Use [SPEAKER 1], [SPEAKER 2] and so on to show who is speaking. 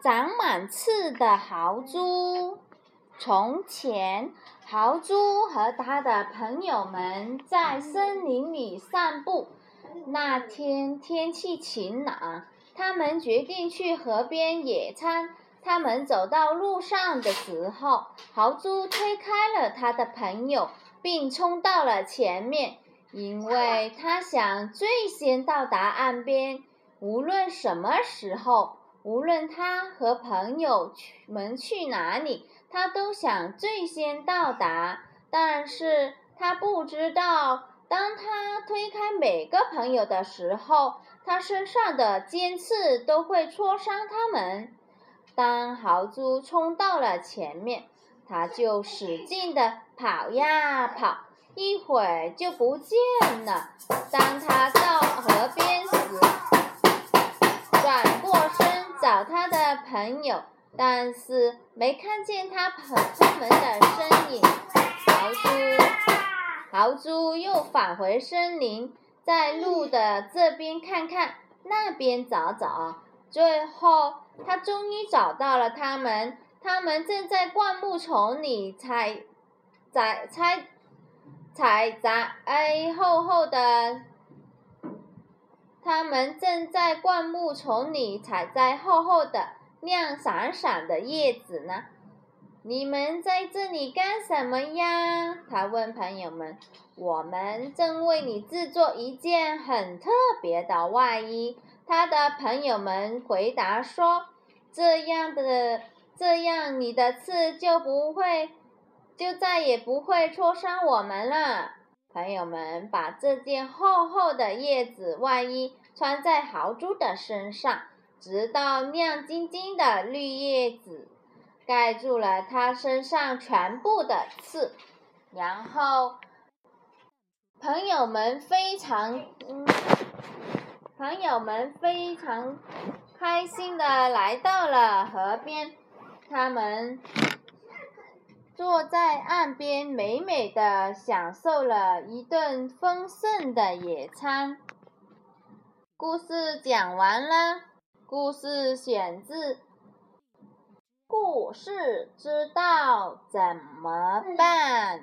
[SPEAKER 1] 长满刺的豪猪。从前，豪猪和他的朋友们在森林里散步。那天天气晴朗，他们决定去河边野餐。他们走到路上的时候，豪猪推开了他的朋友，并冲到了前面，因为他想最先到达岸边。无论什么时候，无论他和朋友们去哪里，他都想最先到达。但是他不知道，当他推开每个朋友的时候，他身上的尖刺都会戳伤他们。当豪猪冲到了前面，他就使劲地跑呀跑，一会儿就不见了。当他到河边时，转过身找他的朋友，但是没看见他跑出门的身影。豪猪，豪猪又返回森林，在路的这边看看，那边找找，最后。他终于找到了他们，他们正在灌木丛里采采采采摘厚厚的，他们正在灌木丛里采摘厚厚的、亮闪闪的叶子呢。你们在这里干什么呀？他问朋友们。我们正为你制作一件很特别的外衣。他的朋友们回答说：“这样的，这样你的刺就不会，就再也不会戳伤我们了。”朋友们把这件厚厚的叶子外衣穿在豪猪的身上，直到亮晶晶的绿叶子盖住了它身上全部的刺，然后朋友们非常嗯。朋友们非常开心的来到了河边，他们坐在岸边，美美的享受了一顿丰盛的野餐。故事讲完了，故事选自《故事知道怎么办》。